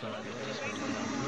sabe?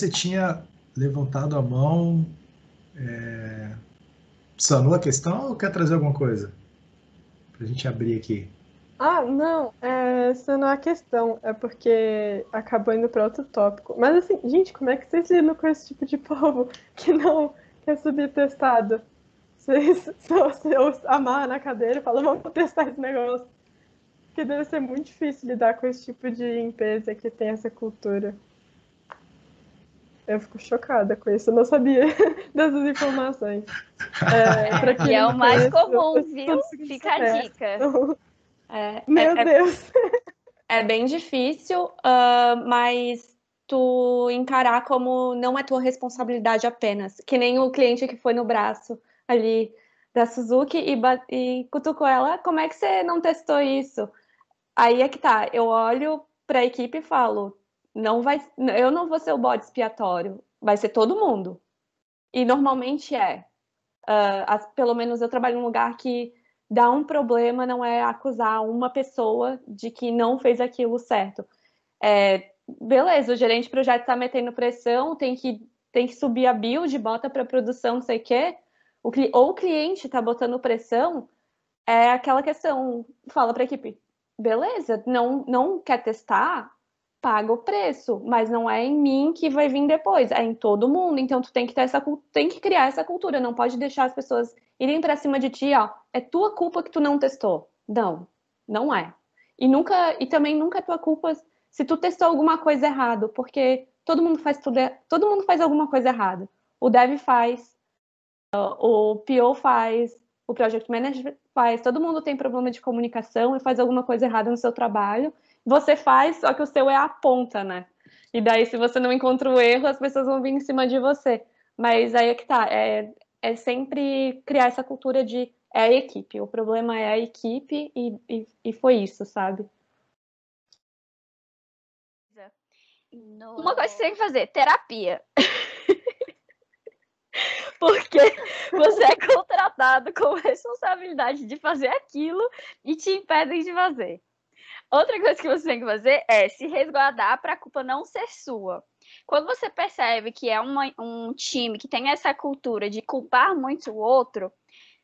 Você tinha levantado a mão. É... Sanou a questão ou quer trazer alguma coisa? Pra gente abrir aqui. Ah, não, é, sanou a questão. É porque acabou indo para outro tópico. Mas assim, gente, como é que vocês lidam com esse tipo de povo que não quer subir testado? Vocês só se na cadeira e falam, vamos testar esse negócio. Porque deve ser muito difícil lidar com esse tipo de empresa que tem essa cultura. Eu fico chocada com isso, eu não sabia dessas informações. É, que é o mais comum, viu? Fica a dica. É, Meu é, Deus! É bem difícil, uh, mas tu encarar como não é tua responsabilidade apenas. Que nem o cliente que foi no braço ali da Suzuki e, e cutucou ela, como é que você não testou isso? Aí é que tá, eu olho para a equipe e falo, não vai, eu não vou ser o bode expiatório, vai ser todo mundo. E normalmente é. Uh, as, pelo menos eu trabalho num lugar que dá um problema não é acusar uma pessoa de que não fez aquilo certo. É, beleza, o gerente de projeto está metendo pressão, tem que, tem que subir a build, bota para produção, não sei o quê. O, ou o cliente está botando pressão, é aquela questão, fala para a equipe, beleza, não, não quer testar, paga o preço, mas não é em mim que vai vir depois, é em todo mundo. Então tu tem que ter essa tem que criar essa cultura, não pode deixar as pessoas irem para cima de ti, ó, é tua culpa que tu não testou. Não, não é. E nunca e também nunca é tua culpa se tu testou alguma coisa errado, porque todo mundo faz tudo, todo mundo faz alguma coisa errada. O dev faz, o PO faz, o project manager faz, todo mundo tem problema de comunicação e faz alguma coisa errada no seu trabalho você faz, só que o seu é a ponta, né? E daí, se você não encontra o erro, as pessoas vão vir em cima de você. Mas aí é que tá, é, é sempre criar essa cultura de é a equipe, o problema é a equipe e, e, e foi isso, sabe? No... Uma coisa que você tem que fazer, terapia. Porque você é contratado com responsabilidade de fazer aquilo e te impedem de fazer. Outra coisa que você tem que fazer é se resguardar para a culpa não ser sua. Quando você percebe que é uma, um time que tem essa cultura de culpar muito o outro,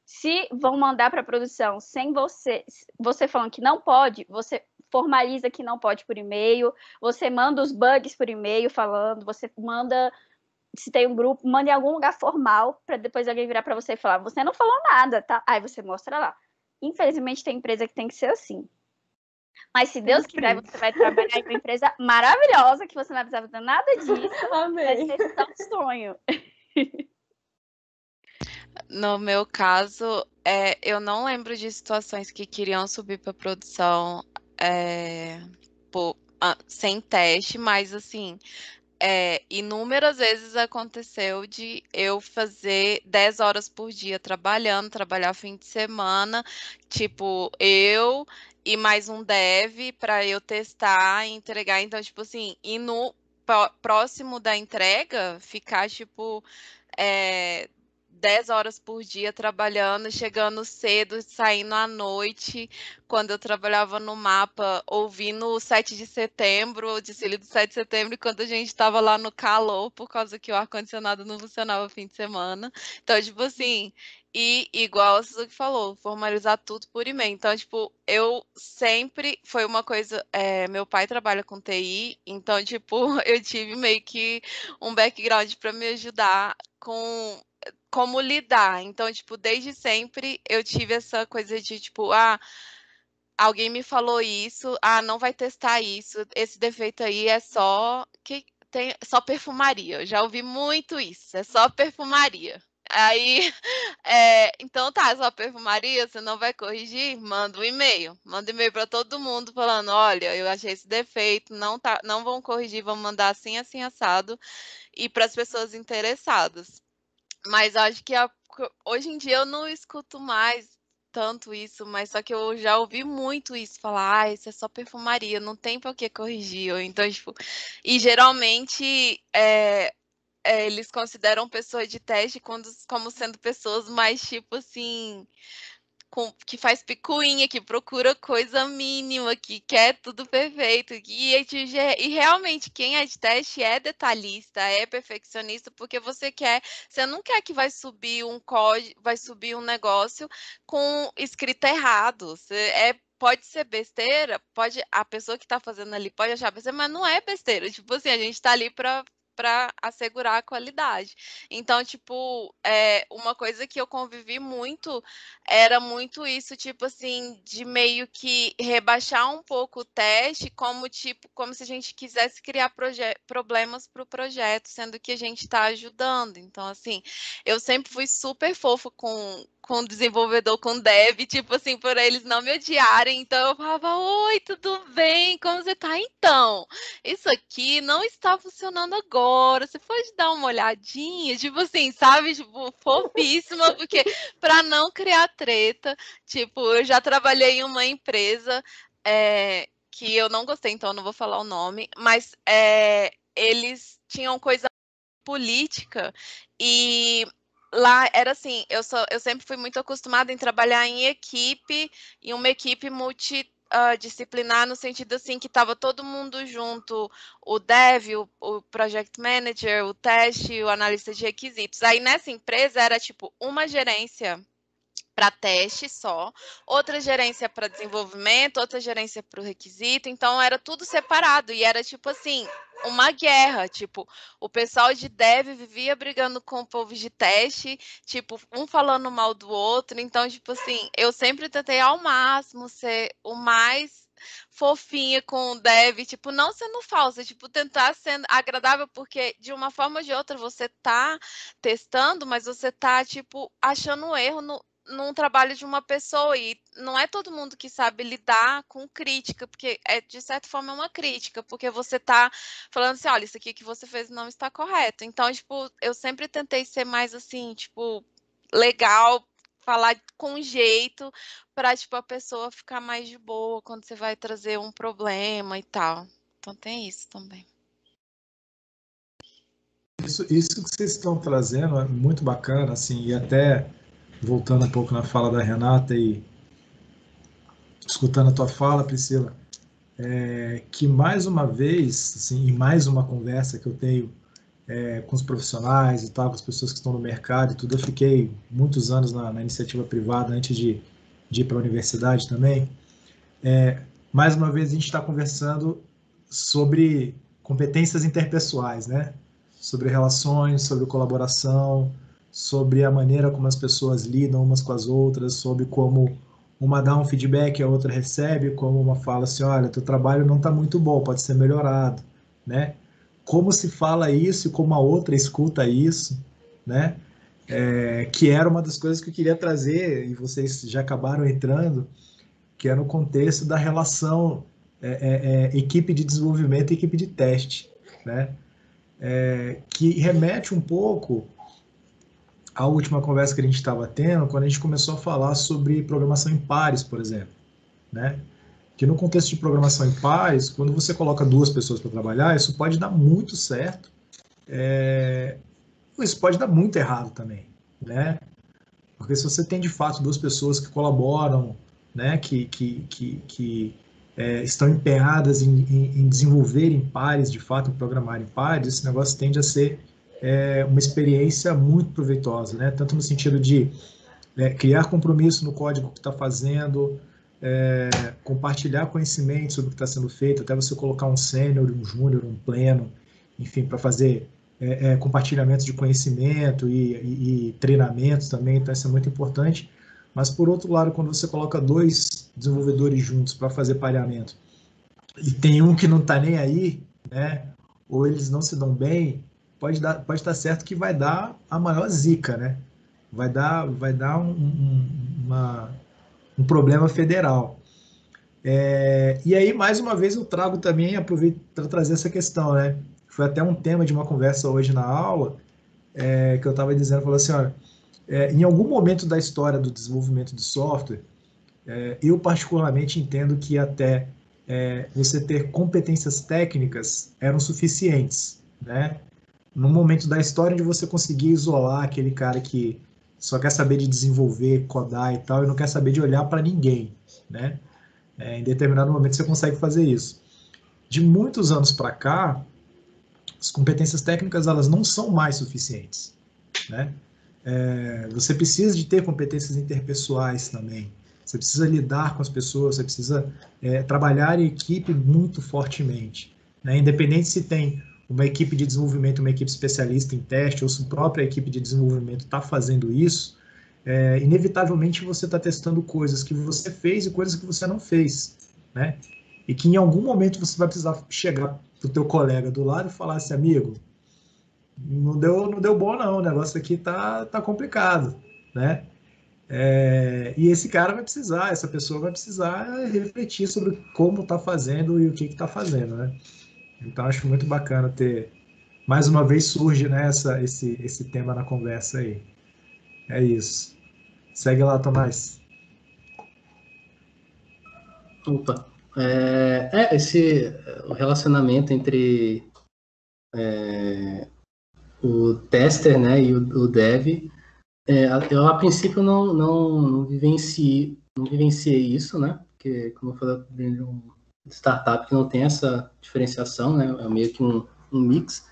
se vão mandar para a produção sem você, você falando que não pode, você formaliza que não pode por e-mail, você manda os bugs por e-mail falando, você manda se tem um grupo, manda em algum lugar formal para depois alguém virar para você e falar: "Você não falou nada", tá? Aí você mostra lá. Infelizmente tem empresa que tem que ser assim. Mas se Deus quiser, você vai trabalhar em uma empresa maravilhosa, que você não vai precisar fazer nada disso. Amém. Vai ser um sonho. No meu caso, é, eu não lembro de situações que queriam subir para produção é, por, sem teste, mas assim, é, inúmeras vezes aconteceu de eu fazer 10 horas por dia trabalhando, trabalhar fim de semana, tipo, eu e mais um dev para eu testar e entregar. Então, tipo assim, e no próximo da entrega, ficar, tipo, é, 10 horas por dia trabalhando, chegando cedo, saindo à noite. Quando eu trabalhava no mapa, ouvindo o 7 de setembro, o desfile do 7 de setembro, quando a gente estava lá no calor, por causa que o ar-condicionado não funcionava fim de semana. Então, tipo assim, e, igual a Suzuki falou, formalizar tudo por e-mail. Então, tipo, eu sempre. Foi uma coisa. É, meu pai trabalha com TI, então, tipo, eu tive meio que um background para me ajudar com como lidar. Então, tipo, desde sempre eu tive essa coisa de, tipo, ah alguém me falou isso, ah, não vai testar isso, esse defeito aí é só que tem só perfumaria. Eu já ouvi muito isso, é só perfumaria. Aí, é, então tá, só perfumaria, você não vai corrigir? Manda um e-mail. Manda um e-mail para todo mundo falando: olha, eu achei esse defeito, não, tá, não vão corrigir, vão mandar assim, assim, assado, e para as pessoas interessadas. Mas acho que a, hoje em dia eu não escuto mais tanto isso, mas só que eu já ouvi muito isso, falar, ah, isso é só perfumaria, não tem por que corrigir. Ou então, tipo, e geralmente é, é, eles consideram pessoa de teste quando, como sendo pessoas mais, tipo assim, com, que faz picuinha, que procura coisa mínima, que quer tudo perfeito. E, e realmente, quem é de teste é detalhista, é perfeccionista, porque você quer, você não quer que vai subir um código, vai subir um negócio com escrita errado. Você, é pode ser besteira, pode a pessoa que está fazendo ali pode achar besteira, mas não é besteira. Tipo assim, a gente está ali para para assegurar a qualidade. Então, tipo, é, uma coisa que eu convivi muito era muito isso, tipo assim, de meio que rebaixar um pouco o teste, como tipo, como se a gente quisesse criar problemas para o projeto, sendo que a gente está ajudando. Então, assim, eu sempre fui super fofo com, com desenvolvedor, com dev, tipo assim, por eles não me odiarem. Então eu falava: Oi, tudo bem? Como você tá? Então, isso aqui não está funcionando agora. Você pode dar uma olhadinha? Tipo assim, sabe? Tipo, fofíssima, porque para não criar treta, tipo, eu já trabalhei em uma empresa é, que eu não gostei, então eu não vou falar o nome, mas é, eles tinham coisa política e lá era assim, eu, sou, eu sempre fui muito acostumada em trabalhar em equipe, em uma equipe multidisciplinar, uh, no sentido assim que estava todo mundo junto, o dev, o, o project manager, o teste, o analista de requisitos. Aí nessa empresa era tipo uma gerência para teste só, outra gerência para desenvolvimento, outra gerência para o requisito, então era tudo separado. E era tipo assim, uma guerra, tipo, o pessoal de dev vivia brigando com o povo de teste, tipo, um falando mal do outro, então tipo assim, eu sempre tentei ao máximo ser o mais fofinha com o dev, tipo, não sendo falsa, tipo, tentar ser agradável, porque de uma forma ou de outra você tá testando, mas você tá, tipo, achando um erro no, num trabalho de uma pessoa e não é todo mundo que sabe lidar com crítica, porque é de certa forma é uma crítica, porque você tá falando assim, olha, isso aqui que você fez não está correto. Então, tipo, eu sempre tentei ser mais assim, tipo, legal, falar com jeito para tipo a pessoa ficar mais de boa quando você vai trazer um problema e tal. Então tem isso também. Isso, isso que vocês estão trazendo é muito bacana, assim, e até voltando um pouco na fala da Renata e escutando a tua fala, Priscila, é, que mais uma vez, assim, em mais uma conversa que eu tenho é, com os profissionais e tal, com as pessoas que estão no mercado e tudo, eu fiquei muitos anos na, na iniciativa privada antes de, de ir para a universidade também. É, mais uma vez a gente está conversando sobre competências interpessoais, né? Sobre relações, sobre colaboração, sobre a maneira como as pessoas lidam umas com as outras, sobre como uma dá um feedback a outra recebe, como uma fala assim, olha, teu trabalho não está muito bom, pode ser melhorado, né? Como se fala isso e como a outra escuta isso, né? É, que era uma das coisas que eu queria trazer e vocês já acabaram entrando, que é no contexto da relação é, é, é equipe de desenvolvimento e equipe de teste, né? É, que remete um pouco a última conversa que a gente estava tendo, quando a gente começou a falar sobre programação em pares, por exemplo, né? Que no contexto de programação em pares, quando você coloca duas pessoas para trabalhar, isso pode dar muito certo, é... isso pode dar muito errado também, né? Porque se você tem de fato duas pessoas que colaboram, né, que, que, que, que é, estão empenhadas em, em, em desenvolver em pares, de fato, em programar em pares, esse negócio tende a ser é uma experiência muito proveitosa, né? Tanto no sentido de é, criar compromisso no código que está fazendo, é, compartilhar conhecimento sobre o que está sendo feito, até você colocar um sênior, um júnior, um pleno, enfim, para fazer é, é, compartilhamento de conhecimento e, e, e treinamentos também, então isso é muito importante. Mas, por outro lado, quando você coloca dois desenvolvedores juntos para fazer pareamento e tem um que não está nem aí, né, ou eles não se dão bem, pode, dar, pode estar certo que vai dar a maior zica, né? Vai dar, vai dar um, um, uma, um problema federal. É, e aí, mais uma vez, eu trago também, aproveito para trazer essa questão, né? Foi até um tema de uma conversa hoje na aula, é, que eu estava dizendo, falou assim, olha, é, em algum momento da história do desenvolvimento de software, é, eu particularmente entendo que até é, você ter competências técnicas eram suficientes, né? No momento da história de você conseguir isolar aquele cara que só quer saber de desenvolver, codar e tal, e não quer saber de olhar para ninguém, né? É, em determinado momento você consegue fazer isso. De muitos anos para cá, as competências técnicas elas não são mais suficientes, né? É, você precisa de ter competências interpessoais também. Você precisa lidar com as pessoas, você precisa é, trabalhar em equipe muito fortemente. Né? Independente se tem uma equipe de desenvolvimento, uma equipe especialista em teste, ou se a própria equipe de desenvolvimento está fazendo isso, é, inevitavelmente você está testando coisas que você fez e coisas que você não fez, né? E que em algum momento você vai precisar chegar para o teu colega do lado e falar assim, amigo, não deu, não deu bom não, o negócio aqui tá, tá complicado, né? É, e esse cara vai precisar, essa pessoa vai precisar refletir sobre como está fazendo e o que está fazendo, né? Então acho muito bacana ter, mais uma vez surge né, esse, esse tema na conversa aí. É isso. Segue lá, Tomás. Opa. É, é esse o relacionamento entre é, o tester né, e o, o dev é, eu, a princípio, não, não, não, vivenciei, não vivenciei isso, né? Porque, como eu falei, de um startup que não tem essa diferenciação, né? É meio que um, um mix.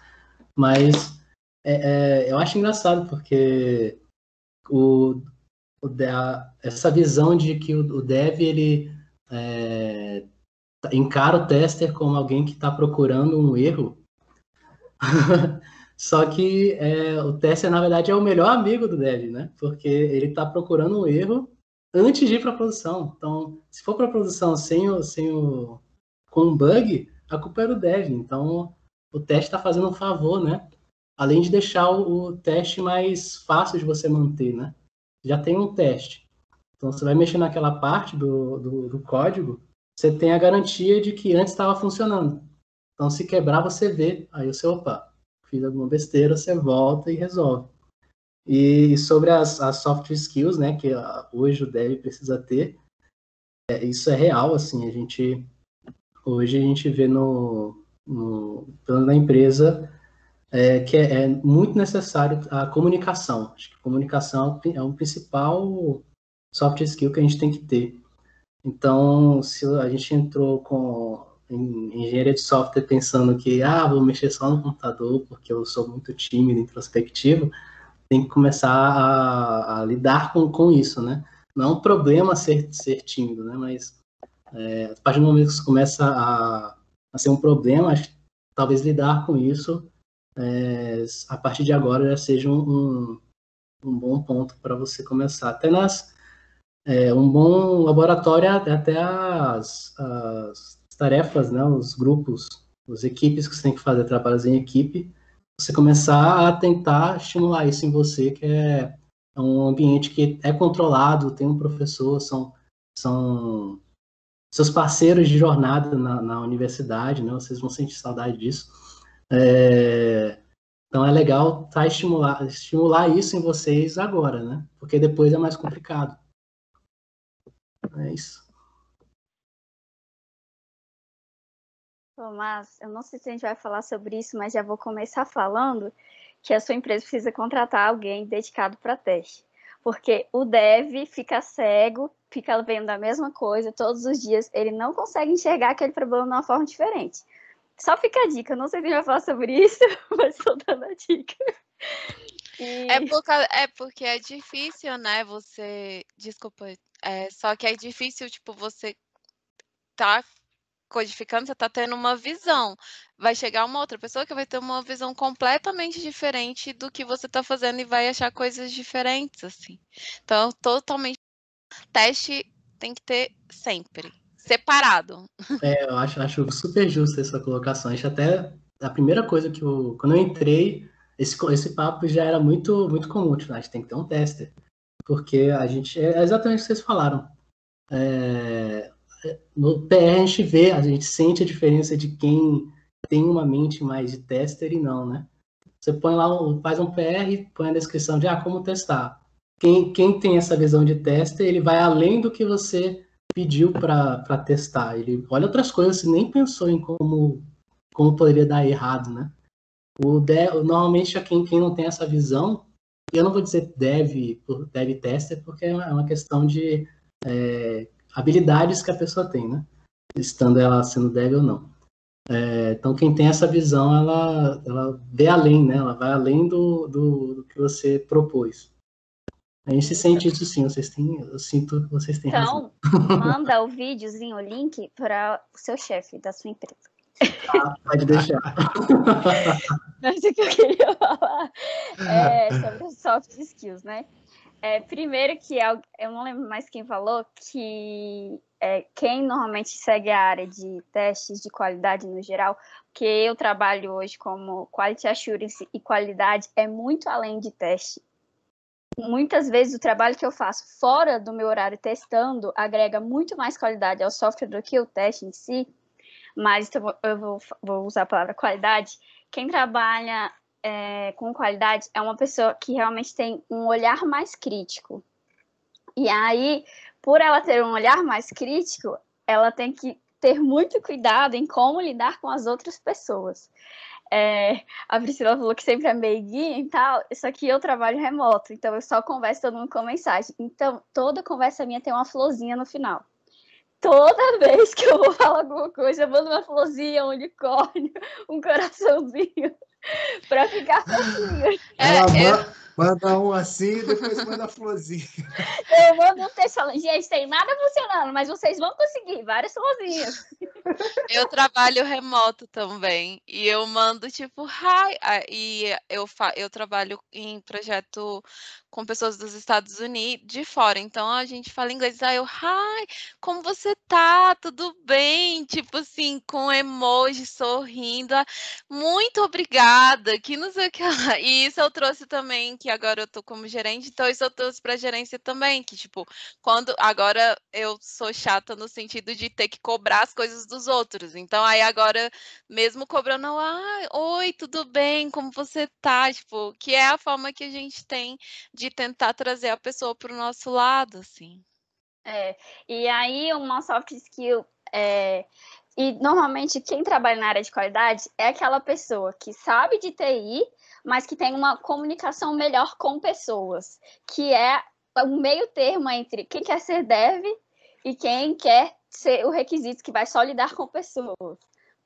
Mas é, é, eu acho engraçado, porque o, o essa visão de que o, o dev, ele é, encara o tester como alguém que está procurando um erro Só que é, o tester, na verdade, é o melhor amigo do dev, né? Porque ele está procurando um erro antes de ir para a produção. Então, se for para a produção sem o, sem o, com um bug, a culpa é do dev. Então, o teste está fazendo um favor, né? Além de deixar o, o, teste mais fácil de você manter, né? Já tem um teste. Então, você vai mexer naquela parte do, do, do código, você tem a garantia de que antes estava funcionando. Então, se quebrar, você vê. Aí você, opa, fiz alguma besteira, você volta e resolve. E sobre as, as soft skills, né, que hoje o dev precisa ter, é, isso é real, assim, a gente, hoje a gente vê no, no plano da empresa é, que é, é, muito necessário a comunicação. Acho que comunicação é um principal soft skill que a gente tem que ter. Então, se a gente entrou com engenharia de software pensando que, ah, vou mexer só no computador porque eu sou muito tímido, introspectivo, tem que começar a, a lidar com, com isso, né? Não é um problema ser, ser tímido, né? Mas é, a partir do momento que isso começa a, a ser um problema, acho talvez lidar com isso é, a partir de agora já seja um, um bom ponto para você começar. Até nas é, um bom laboratório até as, as tarefas, né, os grupos, as equipes que você tem que fazer trabalhos em equipe, você começar a tentar estimular isso em você, que é, é um ambiente que é controlado, tem um professor, são, são seus parceiros de jornada na, na universidade, né, vocês vão sentir saudade disso. É, então é legal tá estimular, estimular isso em vocês agora, né? Porque depois é mais complicado. É isso. Tomás, eu não sei se a gente vai falar sobre isso, mas já vou começar falando que a sua empresa precisa contratar alguém dedicado para teste. Porque o dev fica cego, fica vendo a mesma coisa todos os dias, ele não consegue enxergar aquele problema de uma forma diferente. Só fica a dica, não sei se a gente vai falar sobre isso, mas estou dando a dica. E... É, por causa- é porque é difícil, né? Você. Desculpa. É, só que é difícil, tipo, você tá codificando, você tá tendo uma visão. Vai chegar uma outra pessoa que vai ter uma visão completamente diferente do que você tá fazendo e vai achar coisas diferentes, assim. Então, totalmente. Teste tem que ter sempre. Separado. É, eu acho, acho super justo essa colocação. Acho até a primeira coisa que eu. Quando eu entrei, esse, esse papo já era muito, muito comum. Tipo, a gente tem que ter um tester. Porque a gente. É exatamente o que vocês falaram. É, no PR a gente vê, a gente sente a diferença de quem tem uma mente mais de tester e não, né? Você põe lá, faz um PR, põe a descrição de ah, como testar. Quem, quem tem essa visão de tester, ele vai além do que você pediu para testar. Ele olha outras coisas, você nem pensou em como, como poderia dar errado, né? O de, normalmente, quem, quem não tem essa visão, eu não vou dizer dev, por- dev tester, porque é uma, é uma questão de é, habilidades que a pessoa tem, né? Estando ela sendo dev ou não. É, então, quem tem essa visão, ela, ela vê além, né? Ela vai além do, do, do que você propôs. A gente sente isso sim, vocês têm, eu sinto que vocês têm razão. Então, manda o videozinho, o link para o seu chefe da sua empresa. Tá? Pode deixar. Mas o que eu queria falar é sobre os soft skills, né? É, primeiro que al- eu não lembro mais quem falou que é, quem normalmente segue a área de testes de qualidade no geral, que eu trabalho hoje como Quality Assurance e qualidade é muito além de teste. Muitas vezes o trabalho que eu faço fora do meu horário testando agrega muito mais qualidade ao software do que o teste em si, mas eu vou, vou usar a palavra qualidade. Quem trabalha é, com qualidade é uma pessoa que realmente tem um olhar mais crítico. E aí, por ela ter um olhar mais crítico, ela tem que ter muito cuidado em como lidar com as outras pessoas. É, a Priscila falou que sempre é meiguinha e tal, só que eu trabalho remoto, então eu só converso todo mundo com mensagem. Então, toda conversa minha tem uma florzinha no final. Toda vez que eu vou falar alguma coisa, eu mando uma florzinha, um unicórnio, um coraçãozinho, pra ficar fofinho. É, Ela eu- ma- manda um assim e depois manda a florzinha. Eu mando um texto falando, gente, tem nada funcionando, mas vocês vão conseguir, várias florzinhas. Eu trabalho remoto também. E eu mando tipo, hi. E eu, fa eu trabalho em projeto com pessoas dos Estados Unidos, de fora. Então a gente fala inglês. Aí eu, hi, como você tá? Tudo bem? Tipo assim, com emoji, sorrindo. Muito obrigada. Que não sei o que. E isso eu trouxe também, que agora eu tô como gerente. Então isso eu trouxe pra gerência também. Que tipo, quando agora eu sou chata no sentido de ter que cobrar as coisas dos outros. Então aí agora mesmo cobrando, ah, oi, tudo bem? Como você tá? Tipo, que é a forma que a gente tem de tentar trazer a pessoa para o nosso lado, assim. É, e aí uma soft skill é, e normalmente quem trabalha na área de qualidade é aquela pessoa que sabe de TI, mas que tem uma comunicação melhor com pessoas, que é um meio termo entre quem quer ser dev e quem quer ser o requisito que vai só lidar com pessoas.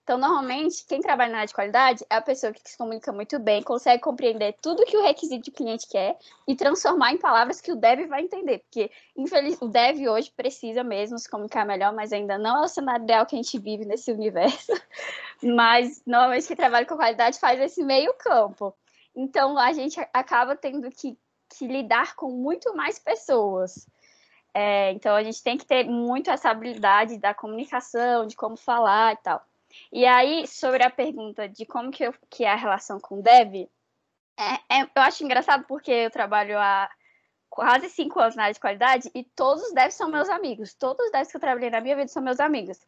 Então, normalmente, quem trabalha na área de qualidade é a pessoa que se comunica muito bem, consegue compreender tudo que o requisito do cliente quer e transformar em palavras que o dev vai entender, porque infeliz... o dev hoje precisa mesmo se comunicar melhor, mas ainda não é o cenário ideal que a gente vive nesse universo. Mas, normalmente, quem trabalha com qualidade faz esse meio campo. Então, a gente acaba tendo que, que lidar com muito mais pessoas. É, então, a gente tem que ter muito essa habilidade da comunicação, de como falar e tal. E aí, sobre a pergunta de como que, eu, que é a relação com o dev, é, é, eu acho engraçado porque eu trabalho há quase cinco anos na área de qualidade e todos os devs são meus amigos. Todos os devs que eu trabalhei na minha vida são meus amigos.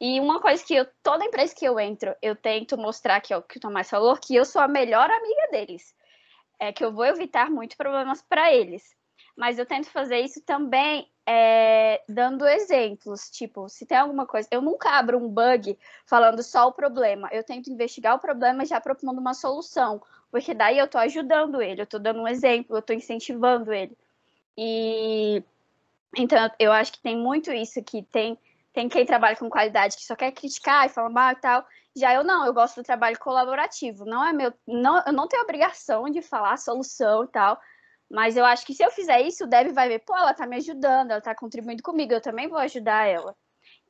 E uma coisa que eu, toda empresa que eu entro, eu tento mostrar, que é o que o Tomás falou, que eu sou a melhor amiga deles. É que eu vou evitar muitos problemas para eles. Mas eu tento fazer isso também é, dando exemplos. Tipo, se tem alguma coisa. Eu nunca abro um bug falando só o problema. Eu tento investigar o problema já propondo uma solução. Porque daí eu tô ajudando ele, eu tô dando um exemplo, eu tô incentivando ele. E então eu acho que tem muito isso que tem tem quem trabalha com qualidade que só quer criticar e falar mal e tal. Já eu não, eu gosto do trabalho colaborativo. Não é meu, não, eu não tenho obrigação de falar a solução e tal. Mas eu acho que se eu fizer isso, o Dev vai ver, pô, ela tá me ajudando, ela tá contribuindo comigo, eu também vou ajudar ela.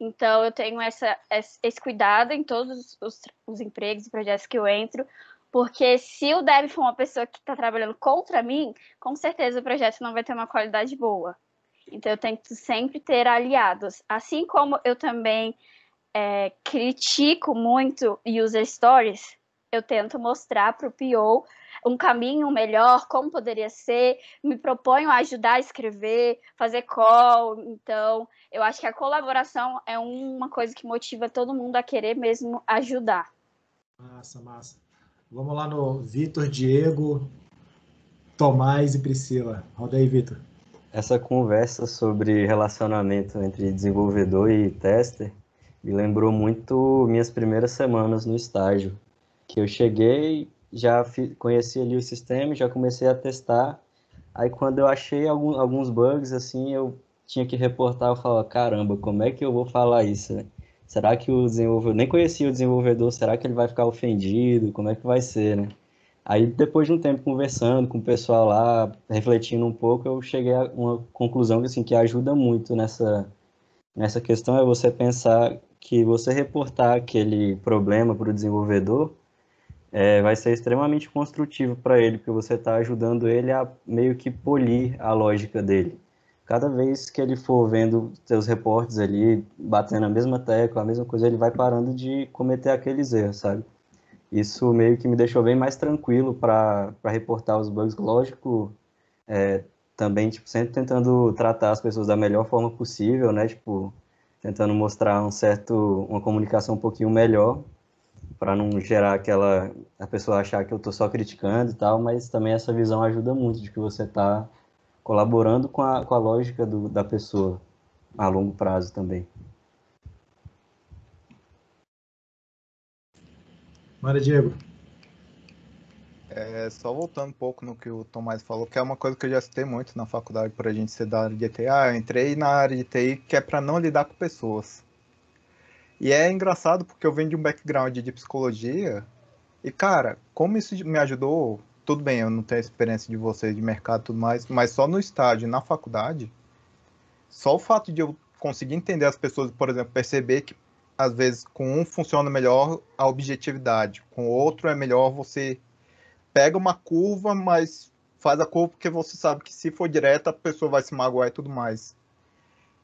Então eu tenho essa, esse cuidado em todos os, os empregos e projetos que eu entro, porque se o Dev for uma pessoa que está trabalhando contra mim, com certeza o projeto não vai ter uma qualidade boa. Então eu tento sempre ter aliados. Assim como eu também é, critico muito user stories, eu tento mostrar para o PO um caminho melhor, como poderia ser, me proponho a ajudar a escrever, fazer call. Então, eu acho que a colaboração é uma coisa que motiva todo mundo a querer mesmo ajudar. Massa, massa. Vamos lá no Vitor, Diego, Tomás e Priscila. Roda aí, Vitor. Essa conversa sobre relacionamento entre desenvolvedor e tester me lembrou muito minhas primeiras semanas no estágio, que eu cheguei, já conheci ali o sistema, já comecei a testar. Aí quando eu achei algum, alguns bugs assim, eu tinha que reportar, eu falava, caramba, como é que eu vou falar isso? Né? Será que o desenvolvedor, nem conhecia o desenvolvedor, será que ele vai ficar ofendido? Como é que vai ser, né? Aí depois de um tempo conversando com o pessoal lá, refletindo um pouco, eu cheguei a uma conclusão assim que ajuda muito nessa nessa questão é você pensar que você reportar aquele problema para o desenvolvedor é, vai ser extremamente construtivo para ele, porque você está ajudando ele a meio que polir a lógica dele cada vez que ele for vendo seus reportes ali, batendo a mesma tecla, a mesma coisa, ele vai parando de cometer aqueles erros, sabe? Isso meio que me deixou bem mais tranquilo para reportar os bugs. Lógico, é, também, tipo, sempre tentando tratar as pessoas da melhor forma possível, né? Tipo, tentando mostrar um certo, uma comunicação um pouquinho melhor, para não gerar aquela, a pessoa achar que eu estou só criticando e tal, mas também essa visão ajuda muito de que você está colaborando com a, com a lógica do, da pessoa a longo prazo também. Mara Diego. É, só voltando um pouco no que o Tomás falou, que é uma coisa que eu já citei muito na faculdade por a gente ser da área de TI. Ah, eu entrei na área de TI que é para não lidar com pessoas. E é engraçado porque eu venho de um background de psicologia e, cara, como isso me ajudou tudo bem, eu não tenho experiência de vocês de mercado e tudo mais, mas só no estágio, na faculdade, só o fato de eu conseguir entender as pessoas, por exemplo, perceber que às vezes com um funciona melhor a objetividade, com outro é melhor você pega uma curva, mas faz a curva porque você sabe que se for direta a pessoa vai se magoar e tudo mais.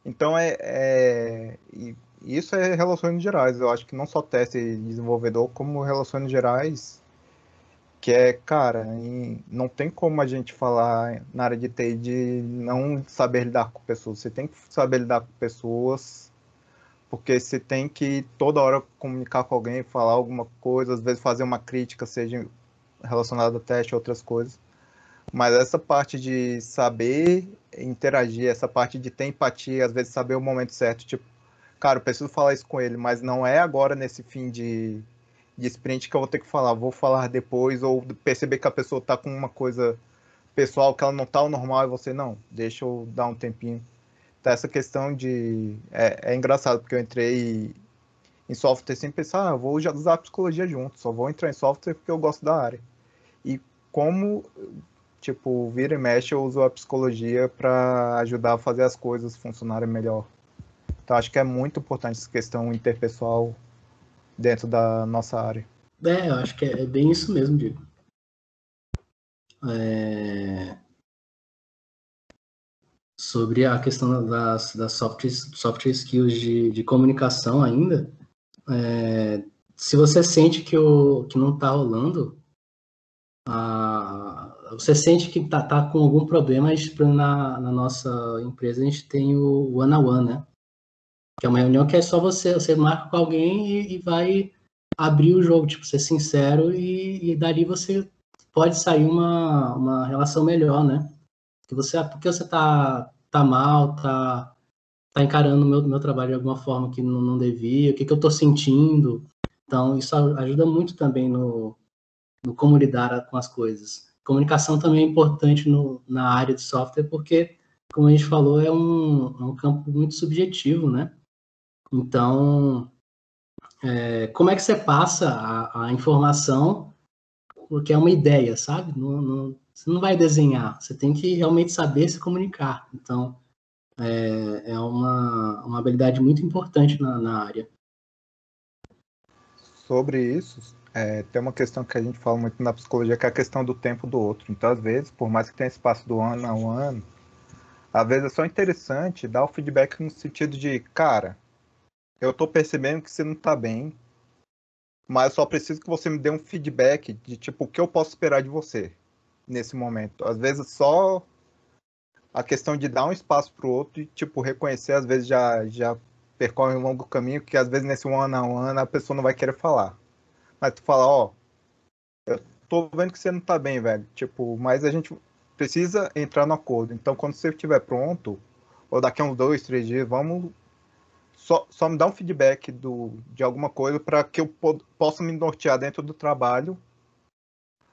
Então é, é isso é relações gerais. Eu acho que não só teste desenvolvedor, como relações gerais que é, cara, não tem como a gente falar na área de TI de não saber lidar com pessoas. Você tem que saber lidar com pessoas, porque você tem que toda hora comunicar com alguém, falar alguma coisa, às vezes fazer uma crítica, seja relacionada a teste, outras coisas. Mas essa parte de saber interagir, essa parte de ter empatia, às vezes saber o momento certo, tipo, cara, eu preciso falar isso com ele, mas não é agora nesse fim de de sprint que eu vou ter que falar, vou falar depois, ou perceber que a pessoa tá com uma coisa pessoal que ela não tá ao normal e você, não, deixa eu dar um tempinho. Então, essa questão de. É, é engraçado, porque eu entrei em software sem pensar, ah, vou usar psicologia junto, só vou entrar em software porque eu gosto da área. E como, tipo, vira e mexe, eu uso a psicologia para ajudar a fazer as coisas funcionarem melhor. Então, acho que é muito importante essa questão interpessoal dentro da nossa área. É, eu acho que é, é bem isso mesmo, Diego. É... Sobre a questão das, das soft, soft skills de, de comunicação ainda, é... se você sente que, o, que não está rolando, a... você sente que está tá com algum problema, na, na nossa empresa a gente tem o one-on-one, né? Que é uma reunião que é só você, você marca com alguém e, e vai abrir o jogo, tipo, ser sincero e, e dali você pode sair uma, uma relação melhor, né? Que você, porque você tá, tá mal, tá, tá encarando o meu, meu trabalho de alguma forma que não, não devia, o que, que eu tô sentindo. Então, isso ajuda muito também no, no como lidar com as coisas. Comunicação também é importante no, na área de software, porque, como a gente falou, é um, é um campo muito subjetivo, né? Então, é, como é que você passa a, a, informação, porque é uma ideia, sabe? Não, não, você não vai desenhar, você tem que realmente saber se comunicar. Então, é, é uma, uma habilidade muito importante na, na área. Sobre isso, é, tem uma questão que a gente fala muito na psicologia, que é a questão do tempo do outro. Então, às vezes, por mais que tenha espaço do ano a um ano, às vezes é só interessante dar o feedback no sentido de, cara, eu tô percebendo que você não tá bem, mas só preciso que você me dê um feedback de, tipo, o que eu posso esperar de você nesse momento. Às vezes, só a questão de dar um espaço pro outro e, tipo, reconhecer, às vezes já, já percorre um longo caminho, que às vezes nesse ano a ano a pessoa não vai querer falar. Mas tu fala, ó, eu tô vendo que você não tá bem, velho. Tipo, mas a gente precisa entrar no acordo. Então, quando você estiver pronto, ou daqui a uns dois, três dias, vamos só, só me dar um feedback do, de alguma coisa para que eu po possa me nortear dentro do trabalho,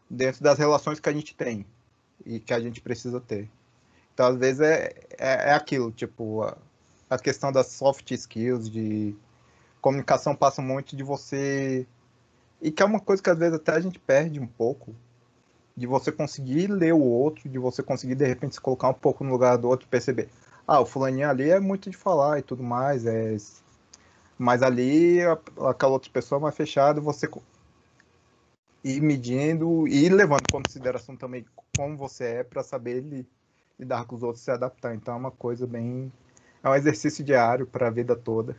dentro das relações que a gente tem e que a gente precisa ter. Então, às vezes, é, é, é aquilo, tipo, a, a questão das soft skills, de comunicação passa muito de você e que é uma coisa que às vezes até a gente perde um pouco, de você conseguir ler o outro, de você conseguir de repente se colocar um pouco no lugar do outro perceber. Ah, o fulaninho ali é muito de falar e tudo mais, é... mas ali aquela outra pessoa é mais fechada, você ir medindo e levando em consideração também como você é para saber lidar com os outros e se adaptar. Então é uma coisa bem. É um exercício diário para a vida toda.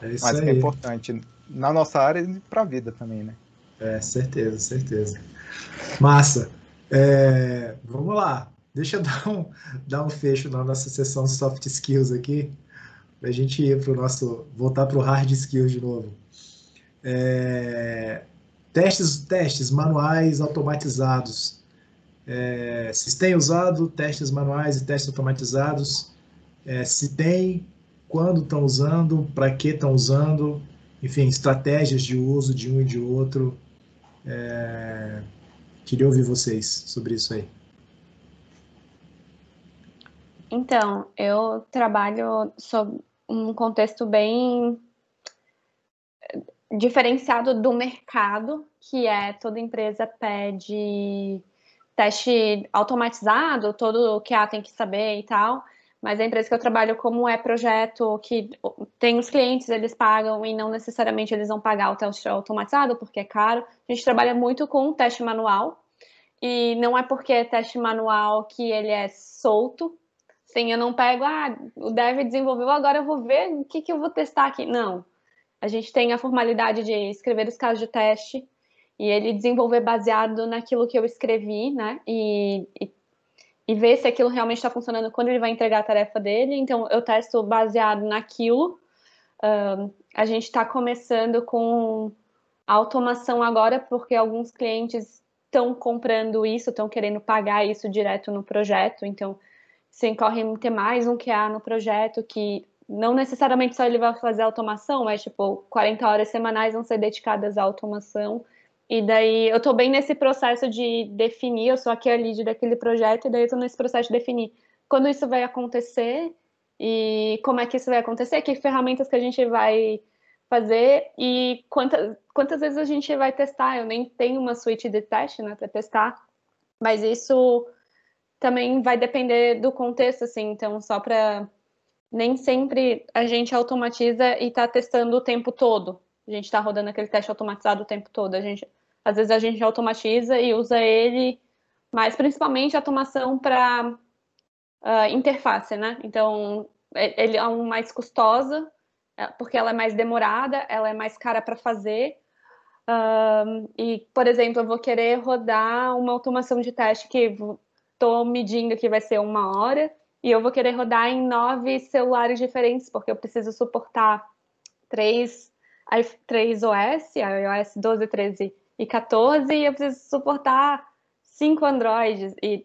É isso Mas aí. que é importante na nossa área e para a vida também, né? É, certeza, certeza. Massa. É, vamos lá. Deixa eu dar um, dar um fecho na nossa sessão soft skills aqui, para a gente ir nosso. voltar para o hard skills de novo. É, testes, testes manuais automatizados. É, se tem usado testes manuais e testes automatizados, é, se tem, quando estão usando, para que estão usando, enfim, estratégias de uso de um e de outro. É... Queria ouvir vocês sobre isso aí. Então, eu trabalho sob um contexto bem diferenciado do mercado, que é toda empresa pede teste automatizado, todo o que a tem que saber e tal. Mas a empresa que eu trabalho, como é projeto que tem os clientes, eles pagam e não necessariamente eles vão pagar o teste automatizado, porque é caro. A gente trabalha muito com teste manual. E não é porque é teste manual que ele é solto. Sim, eu não pego, ah, o dev desenvolveu, agora eu vou ver o que, que eu vou testar aqui. Não. A gente tem a formalidade de escrever os casos de teste e ele desenvolver baseado naquilo que eu escrevi, né? E, e e ver se aquilo realmente está funcionando quando ele vai entregar a tarefa dele. Então, eu testo baseado naquilo. A gente está começando com automação agora, porque alguns clientes estão comprando isso, estão querendo pagar isso direto no projeto. Então, se incorre ter mais um QA no projeto, que não necessariamente só ele vai fazer automação, mas, tipo, 40 horas semanais vão ser dedicadas à automação. E daí eu tô bem nesse processo de definir, eu sou aqui a lead daquele projeto, e daí eu tô nesse processo de definir quando isso vai acontecer e como é que isso vai acontecer, que ferramentas que a gente vai fazer e quantas, quantas vezes a gente vai testar. Eu nem tenho uma suíte de teste, né, para testar, mas isso também vai depender do contexto, assim, então só para nem sempre a gente automatiza e está testando o tempo todo. A gente está rodando aquele teste automatizado o tempo todo. A gente, às vezes a gente automatiza e usa ele, mas principalmente automação para uh, ah, interface, né? Então, ele é um mais custosa, é, porque ela é mais demorada, ela é mais cara para fazer. Um, e, por exemplo, eu vou querer rodar uma automação de teste que estou medindo que vai ser uma hora, e eu vou querer rodar em nove celulares diferentes, porque eu preciso suportar três três OS, iOS 12, 13 e 14, e eu preciso suportar cinco Androids, e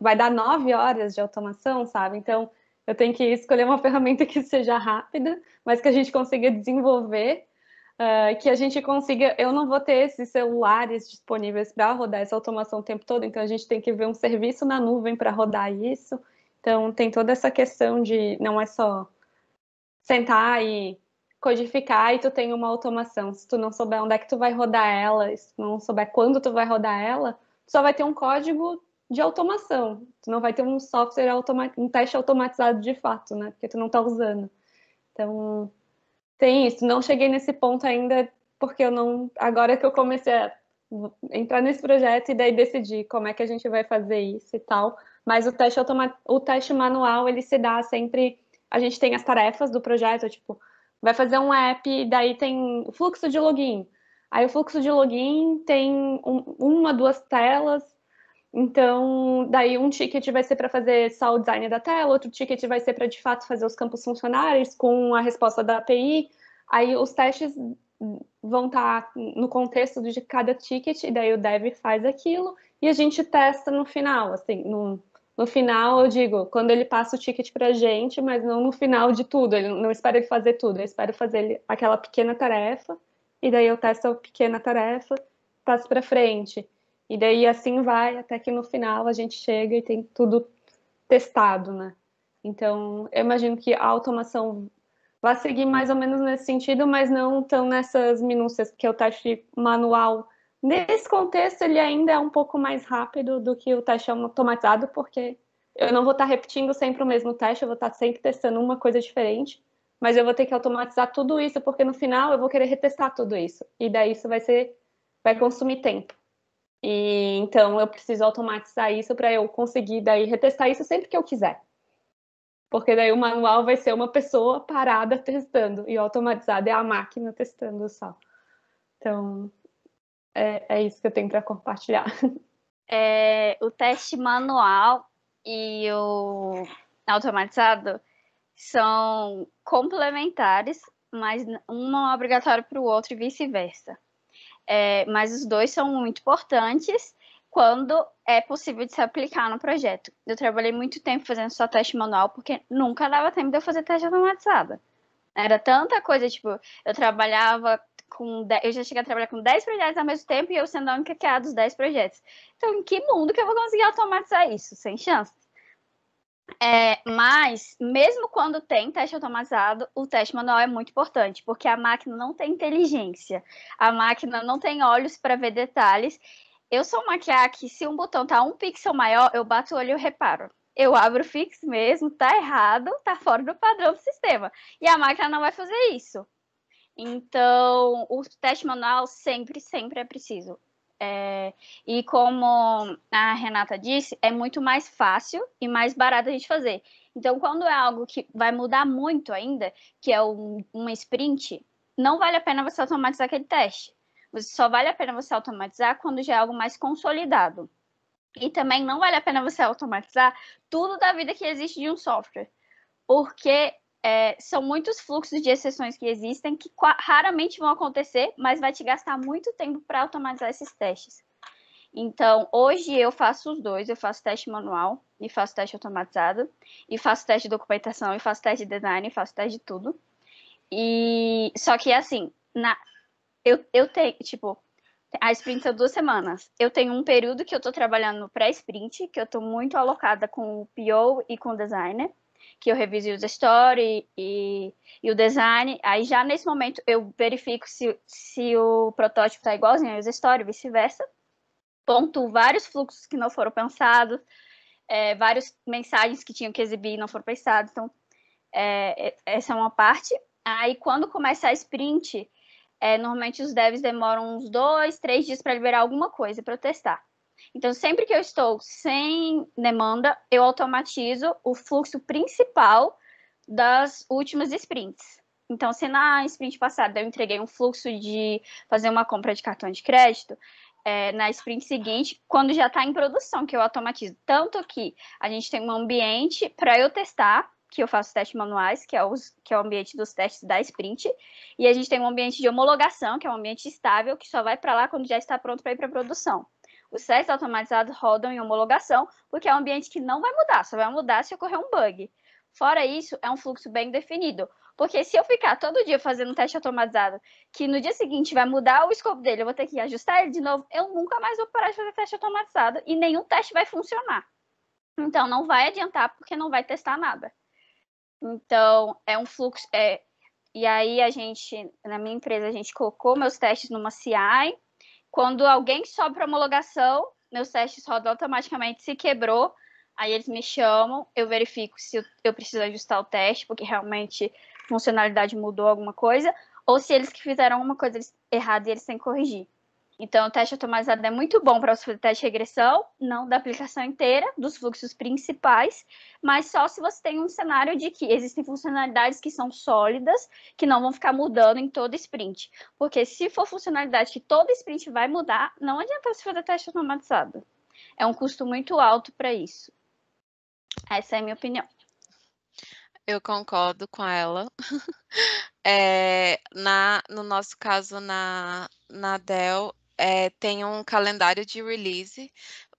vai dar nove horas de automação, sabe? Então, eu tenho que escolher uma ferramenta que seja rápida, mas que a gente consiga desenvolver, uh, que a gente consiga. Eu não vou ter esses celulares disponíveis para rodar essa automação o tempo todo, então a gente tem que ver um serviço na nuvem para rodar isso. Então, tem toda essa questão de não é só sentar e codificar e tu tem uma automação. Se tu não souber onde é que tu vai rodar ela, se tu não souber quando tu vai rodar ela, tu só vai ter um código de automação. Tu não vai ter um software automatizado, um teste automatizado de fato, né? Porque tu não tá usando. Então, tem isso. Não cheguei nesse ponto ainda porque eu não, agora que eu comecei a entrar nesse projeto e daí decidir como é que a gente vai fazer isso e tal. Mas o teste automa o teste manual, ele se dá sempre, a gente tem as tarefas do projeto, tipo, vai fazer um app e daí tem o fluxo de login. Aí o fluxo de login tem um, uma, duas telas, então daí um ticket vai ser para fazer só o design da tela, outro ticket vai ser para de fato fazer os campos funcionários com a resposta da API. Aí os testes vão estar tá no contexto de cada ticket, e daí o dev faz aquilo, e a gente testa no final, assim, no, no final, eu digo, quando ele passa o ticket para a gente, mas não no final de tudo, ele não espera ele fazer tudo, eu espero fazer aquela pequena tarefa, e daí eu testo a pequena tarefa, passo para frente. E daí assim vai, até que no final a gente chega e tem tudo testado, né? Então, eu imagino que a automação vai seguir mais ou menos nesse sentido, mas não tão nessas minúcias, porque o teste manual, nesse contexto, ele ainda é um pouco mais rápido do que o teste automatizado, porque eu não vou estar repetindo sempre o mesmo teste, eu vou estar sempre testando uma coisa diferente, mas eu vou ter que automatizar tudo isso, porque no final eu vou querer retestar tudo isso, e daí isso vai ser, vai consumir tempo. E então eu preciso automatizar isso para eu conseguir daí retestar isso sempre que eu quiser porque daí o manual vai ser uma pessoa parada testando e automatizado é a máquina testando só. Então, é, é isso que eu tenho para compartilhar. É, o teste manual e o automatizado são complementares, mas um não é obrigatório para o outro e vice-versa. É, mas os dois são muito importantes quando é possível de se aplicar no projeto. Eu trabalhei muito tempo fazendo só teste manual, porque nunca dava tempo de eu fazer teste automatizado. Era tanta coisa, tipo, eu trabalhava com. eu já cheguei a trabalhar com 10 projetos ao mesmo tempo e eu sendo a única que é dos 10 projetos. Então, em que mundo que eu vou conseguir automatizar isso? Sem chance. É, mas, mesmo quando tem teste automatizado, o teste manual é muito importante, porque a máquina não tem inteligência, a máquina não tem olhos para ver detalhes eu sou uma que se um botão tá um pixel maior, eu bato o olho e reparo. Eu abro o fix mesmo, tá errado, tá fora do padrão do sistema. E a máquina não vai fazer isso. Então, o teste manual sempre, sempre é preciso. É, e como a Renata disse, é muito mais fácil e mais barato a gente fazer. Então, quando é algo que vai mudar muito ainda, que é um, uma sprint, não vale a pena você automatizar aquele teste. Você só vale a pena você automatizar quando já é algo mais consolidado. E também não vale a pena você automatizar tudo da vida que existe de um software, porque é, são muitos fluxos de exceções que existem que raramente vão acontecer, mas vai te gastar muito tempo para automatizar esses testes. Então, hoje eu faço os dois, eu faço teste manual e faço teste automatizado, e faço teste de documentação, e faço teste de design, e faço teste de tudo. E só que assim, na, eu, eu tenho, tipo, a sprint são duas semanas. Eu tenho um período que eu tô trabalhando no pré-sprint, que eu tô muito alocada com o PO e com o designer, que eu reviso o story e, e o design. Aí já nesse momento eu verifico se, se o protótipo tá igualzinho ao story, vice-versa. Ponto vários fluxos que não foram pensados, é, várias mensagens que tinham que exibir e não foram pensados. Então, é, é essa é uma parte. Aí quando começa a sprint, é, normalmente os devs demoram uns dois, três dias para liberar alguma coisa para testar. Então, sempre que eu estou sem demanda, eu automatizo o fluxo principal das últimas sprints. Então, se na sprint passada eu entreguei um fluxo de fazer uma compra de cartão de crédito, é, na sprint seguinte, quando já está em produção, que eu automatizo. Tanto que a gente tem um ambiente para eu testar que eu faço testes manuais, que é, os, que é o ambiente dos testes da sprint, e a gente tem um ambiente de homologação, que é um ambiente estável, que só vai para lá quando já está pronto para ir para produção. Os testes automatizados rodam em homologação, porque é um ambiente que não vai mudar, só vai mudar se ocorrer um bug. Fora isso, é um fluxo bem definido, porque se eu ficar todo dia fazendo um teste automatizado, que no dia seguinte vai mudar o escopo dele, eu vou ter que ajustar ele de novo, eu nunca mais vou parar de fazer teste automatizado e nenhum teste vai funcionar. Então, não vai adiantar porque não vai testar nada. Então, é um fluxo, é, E aí a gente, na minha empresa, a gente colocou meus testes numa CI. Quando alguém sobe para homologação, meus testes rodam automaticamente. Se quebrou, aí eles me chamam, eu verifico se eu preciso ajustar o teste, porque realmente a funcionalidade mudou alguma coisa, ou se eles que fizeram alguma coisa errada e eles têm que corrigir. Então, o teste automatizado é muito bom para você fazer teste de regressão, não da aplicação inteira, dos fluxos principais, mas só se você tem um cenário de que existem funcionalidades que são sólidas, que não vão ficar mudando em todo sprint. Porque se for funcionalidade que todo sprint vai mudar, não adianta você fazer teste automatizado. É um custo muito alto para isso. Essa é a minha opinião. Eu concordo com ela. É, na, no nosso caso, na, na Dell, é, tem um calendário de release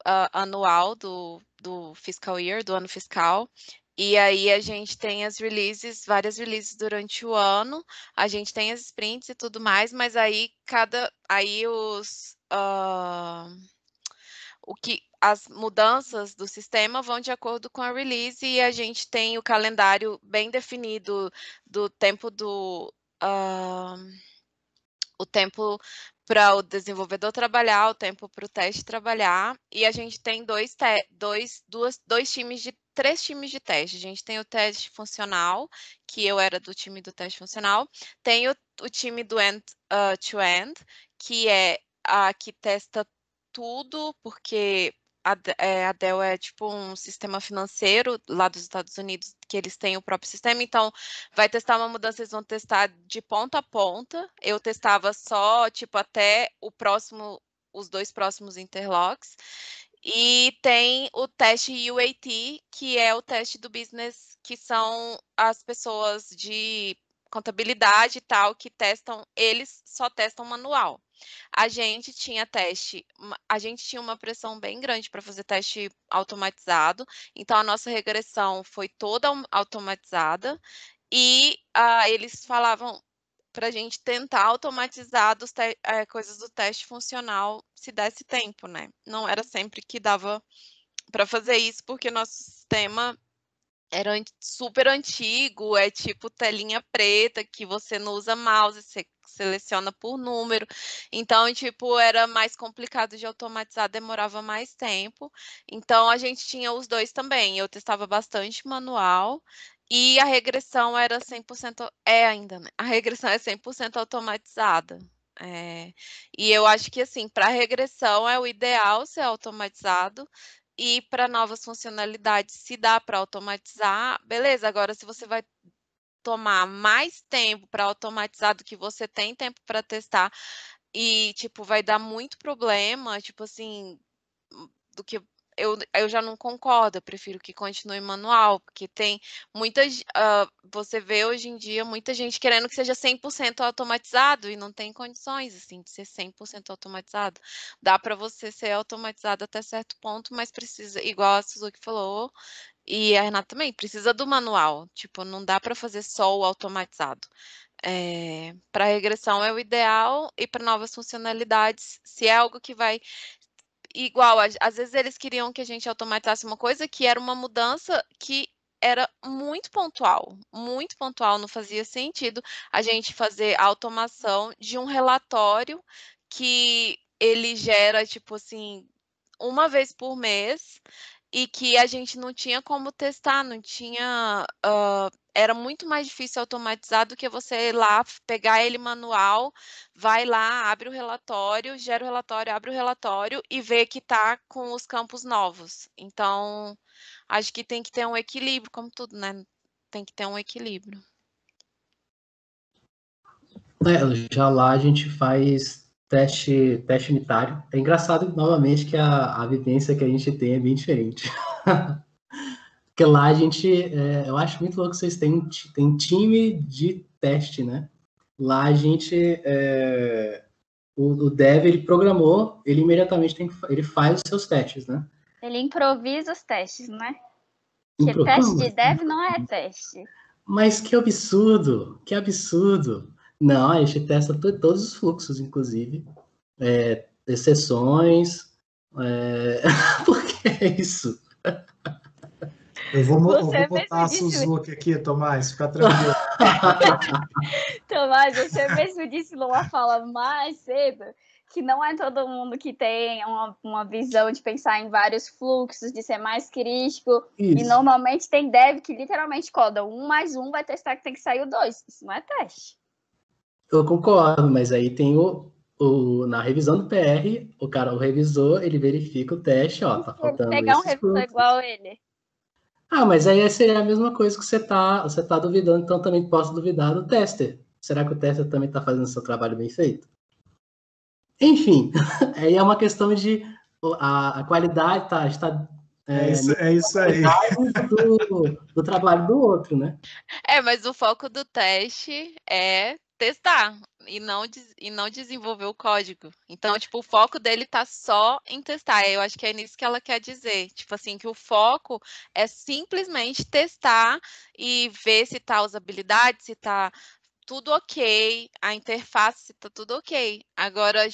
uh, anual do, do fiscal year, do ano fiscal. E aí a gente tem as releases, várias releases durante o ano, a gente tem as sprints e tudo mais, mas aí cada aí os uh, o que as mudanças do sistema vão de acordo com a release e a gente tem o calendário bem definido do tempo do uh, o tempo para o desenvolvedor trabalhar, o tempo para o teste trabalhar, e a gente tem dois, dois, duas, dois times de três times de teste. A gente tem o teste funcional, que eu era do time do teste funcional, tem o, o time do end-to-end, uh, -end, que é a que testa tudo, porque a, é, a Dell é tipo um sistema financeiro lá dos Estados Unidos, que eles têm o próprio sistema, então vai testar uma mudança, eles vão testar de ponta a ponta. Eu testava só, tipo, até o próximo, os dois próximos interlocks. E tem o teste UAT, que é o teste do business, que são as pessoas de contabilidade e tal que testam, eles só testam manual. A gente tinha teste, a gente tinha uma pressão bem grande para fazer teste automatizado, então a nossa regressão foi toda automatizada e uh, eles falavam para a gente tentar automatizar é, coisas do teste funcional se desse tempo, né? Não era sempre que dava para fazer isso, porque nosso sistema era super antigo, é tipo telinha preta que você não usa mouse, você seleciona por número. Então, tipo, era mais complicado de automatizar, demorava mais tempo. Então, a gente tinha os dois também. Eu testava bastante manual e a regressão era 100%, é ainda, né? A regressão é 100% automatizada. É, e eu acho que, assim, para regressão é o ideal ser automatizado, e para novas funcionalidades, se dá para automatizar, beleza. Agora, se você vai tomar mais tempo para automatizar do que você tem tempo para testar e, tipo, vai dar muito problema, tipo assim, do que eu, eu já não concordo, eu prefiro que continue manual, porque tem muitas. Uh, você vê hoje em dia muita gente querendo que seja 100% automatizado e não tem condições assim de ser 100% automatizado. Dá para você ser automatizado até certo ponto, mas precisa, igual a Suzuki falou, e a Renata também, precisa do manual. Tipo, não dá para fazer só o automatizado. É, para regressão é o ideal e para novas funcionalidades, se é algo que vai igual, às vezes eles queriam que a gente automatizasse uma coisa que era uma mudança que era muito pontual, muito pontual, não fazia sentido a gente fazer a automação de um relatório que ele gera, tipo assim, uma vez por mês e que a gente não tinha como testar, não tinha. Uh, era muito mais difícil automatizar do que você ir lá, pegar ele manual, vai lá, abre o relatório, gera o relatório, abre o relatório e vê que está com os campos novos. Então, acho que tem que ter um equilíbrio, como tudo, né? Tem que ter um equilíbrio. É, já lá a gente faz teste, teste unitário. É engraçado, novamente, que a, a vivência que a gente tem é bem diferente. Porque lá a gente, é, eu acho muito louco que vocês têm, têm time de teste, né? Lá a gente, é, o, o dev, ele programou, ele imediatamente tem, ele faz os seus testes, né? Ele improvisa os testes, né? Porque teste de dev não é teste. Mas que absurdo, que absurdo. Não, a gente testa todos os fluxos, inclusive. É, exceções. É... Por que é isso? Eu vou, eu Você vou botar a mesmo disse- Suzuki aqui, Tomás, fica tranquilo. Tomás, você mesmo disse numa fala mais cedo que não é todo mundo que tem uma, uma visão de pensar em vários fluxos, de ser mais crítico. E Isso. normalmente tem dev que literalmente coda um mais um, vai testar que tem que sair o dois. Isso não é teste. Eu concordo, mas aí tem o, o na revisão do PR, o cara, o revisor, ele verifica o teste, ó, tá faltando pegar um revisor fluxos. igual ele. Ah, mas aí seria a mesma coisa que você tá, você tá duvidando, então também posso duvidar do tester. Será que o tester também tá fazendo o seu trabalho bem feito? Enfim, aí é uma questão de a, a qualidade tá, está É isso, é isso aí. do, do trabalho do outro, né? É, mas o foco do teste é testar e não, e não desenvolver o código. Então, tipo, o foco dele tá só em testar. Eu acho que é nisso que ela quer dizer. Tipo assim, que o foco é simplesmente testar e ver se tá a usabilidade, se tá tudo ok, a interface, se tá tudo ok. Agora,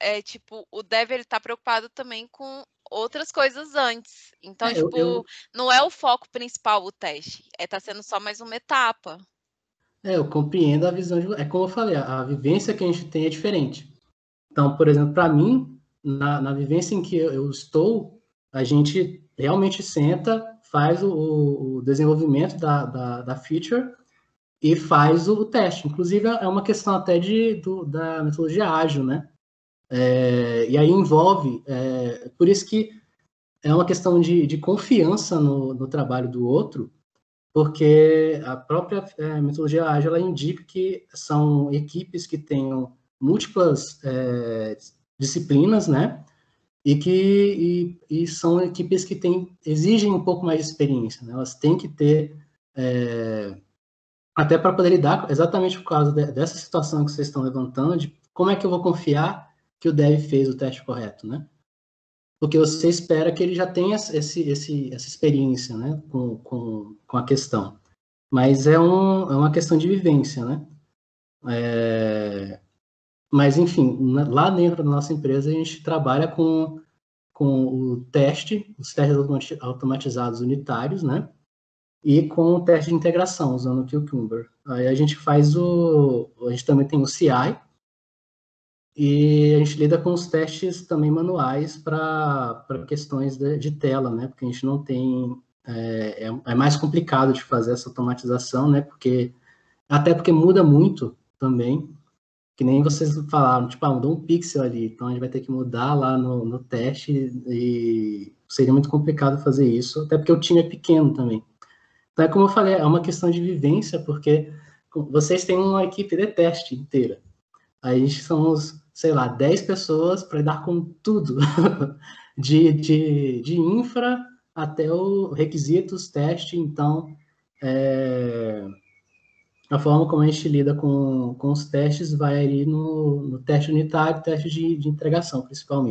é tipo, o dev ele tá preocupado também com outras coisas antes. Então, É, eu- tipo, eu- não é o foco principal o teste, é tá sendo só mais uma etapa. É, eu compreendo a visão de. É como eu falei, a, a vivência que a gente tem é diferente. Então, por exemplo, para mim, na, na vivência em que eu, eu estou, a gente realmente senta, faz o, o desenvolvimento da, da, da feature e faz o, teste. Inclusive, é uma questão até de, do, da metodologia ágil, né? É, e aí envolve, é, por isso que é uma questão de, de confiança no, no trabalho do outro, porque a própria é, metodologia ágil ela indica que são equipes que tenham múltiplas é, disciplinas, né? E que e, e são equipes que têm, exigem um pouco mais de experiência, né? Elas têm que ter é, até para poder lidar exatamente por causa de, dessa situação que vocês estão levantando, de como é que eu vou confiar que o dev fez o teste correto, né? Porque você espera que ele já tenha esse, esse, essa experiência, né, com, com, com a questão. Mas é, um, é uma questão de vivência, né? É, mas, enfim, lá dentro da nossa empresa, a gente trabalha com, com o teste, os testes automati- automatizados unitários, né? E com o teste de integração, usando o Cucumber. Aí a gente faz o... A gente também tem o CI, e a gente lida com os testes também manuais para questões de, de tela, né? Porque a gente não tem. É, é, é mais complicado de fazer essa automatização, né? Porque. Até porque muda muito também. Que nem vocês falaram, tipo, ah, mudou um pixel ali, então a gente vai ter que mudar lá no, no teste e seria muito complicado fazer isso, até porque o time é pequeno também. Então, é como eu falei, é uma questão de vivência, porque vocês têm uma equipe de teste inteira. Aí a gente somos, sei lá, 10 pessoas para lidar com tudo, de, de, de infra até o requisitos, teste. Então, é, a forma como a gente lida com, com os testes vai ali no, no teste unitário, teste de, de integração, principalmente.